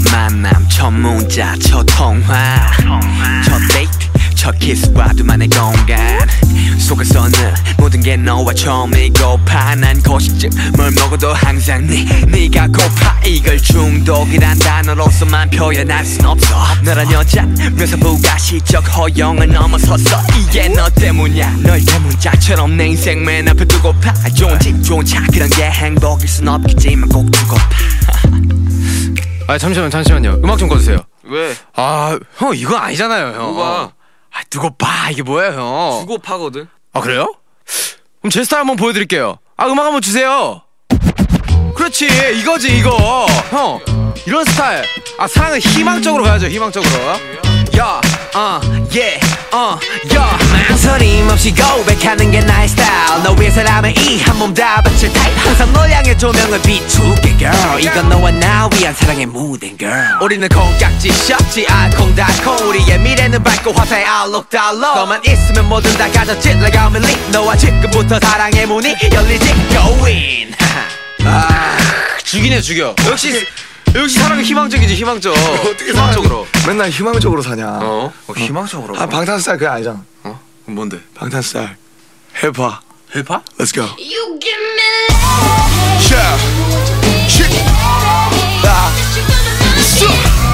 만남 첫 문자 첫 통화. 첫 데이트 첫 키스와 두만의 공간. 속에서는 모든 게 너와 처음이고파 난 고식증 뭘 먹어도 항상 네 네가 고파. 이걸 중독이란 단어로서만 표현할 순 없어. 너란 여자 묘사부가 시적 허용을 넘어섰어. 이게 너 때문이야. 널 대문짝처럼 내 인생 맨 앞에 두고파. 좋은 집 좋은 차. 그런 게 행복일 순 없겠지만 꼭 두고파 아 잠시만 잠시만요. 음악 좀 꺼주세요. 왜? 아 형 이건 아니잖아요 형. 뭐가? 아 투박해 이게 뭐예요 형? 투박하다고. 아 그래요? 그럼 제 스타일 한번 보여드릴게요. 아 음악 한번 주세요. 그렇지 이거지 이거 형 이런 스타일. 아 사랑은 희망적으로 가야죠 희망적으로. yeah, uh, yeah, uh, yeah. 망설임 없이 고백하는 게 나의 스타일 널 위해서라면 이 한 몸 다 바칠 타입 항상 널 향해 조명을 비출게 girl 이건 너와 나 위한 사랑의 무대인 걸 우리는 콩깍지 씌었지 알콩달콩 우리의 미래는 밝고 화사해 달로 너만 있으면 뭐든 다 가졌지 like I'm league 너와 지금부터 사랑의 문이 열리지 go in 아, 죽이네 죽여. 역시 역시 사랑은 희망적이지 희망적. 어떻게 희망적으로. 맨날 희망적으로 사냐? 어? 어 희망적으로. 아 방탄 스타일 그거 알잖아. 어? 뭔데? 방탄 스타일. 힙합. 힙합? Let's go. You give me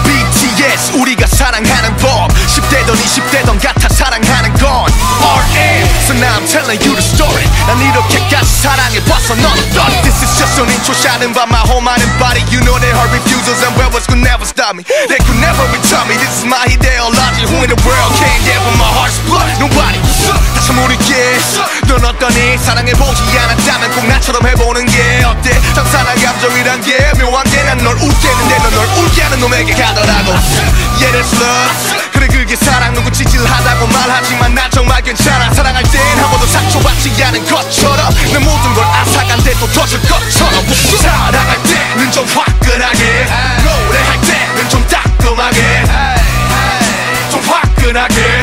BTS 우리가 사랑하는 법 10대던 20대던 같아 사랑하는 건 RM So now I'm telling you the story 난 이렇게까지 사랑해봤어 넌 어떠니 This is just an intro shot about my whole mind and body You know that her refusals and rebels could never stop me They could never return me This is my ideology Who in the world can't get with my heart's blood Nobody 다시 모르게 넌 어떠니? 사랑해 보지 않았다면 꼭 나처럼 해보는 게 어때? 장사랑 감정이란 게 묘한 게 난 널 웃게 했는데 넌널 울게 하는 놈에게 가더라고. Yeah that's love 그래 그게 사랑 누구 찌질하다고 말하지만 난 정말 괜찮아. 사랑할 땐 한 번도 상처받지 않은 것처럼 내 모든 걸 앗아간데 또 터질 것처럼 사랑할 때는 좀 화끈하게 노래할 때는 좀 따끔하게 좀 화끈하게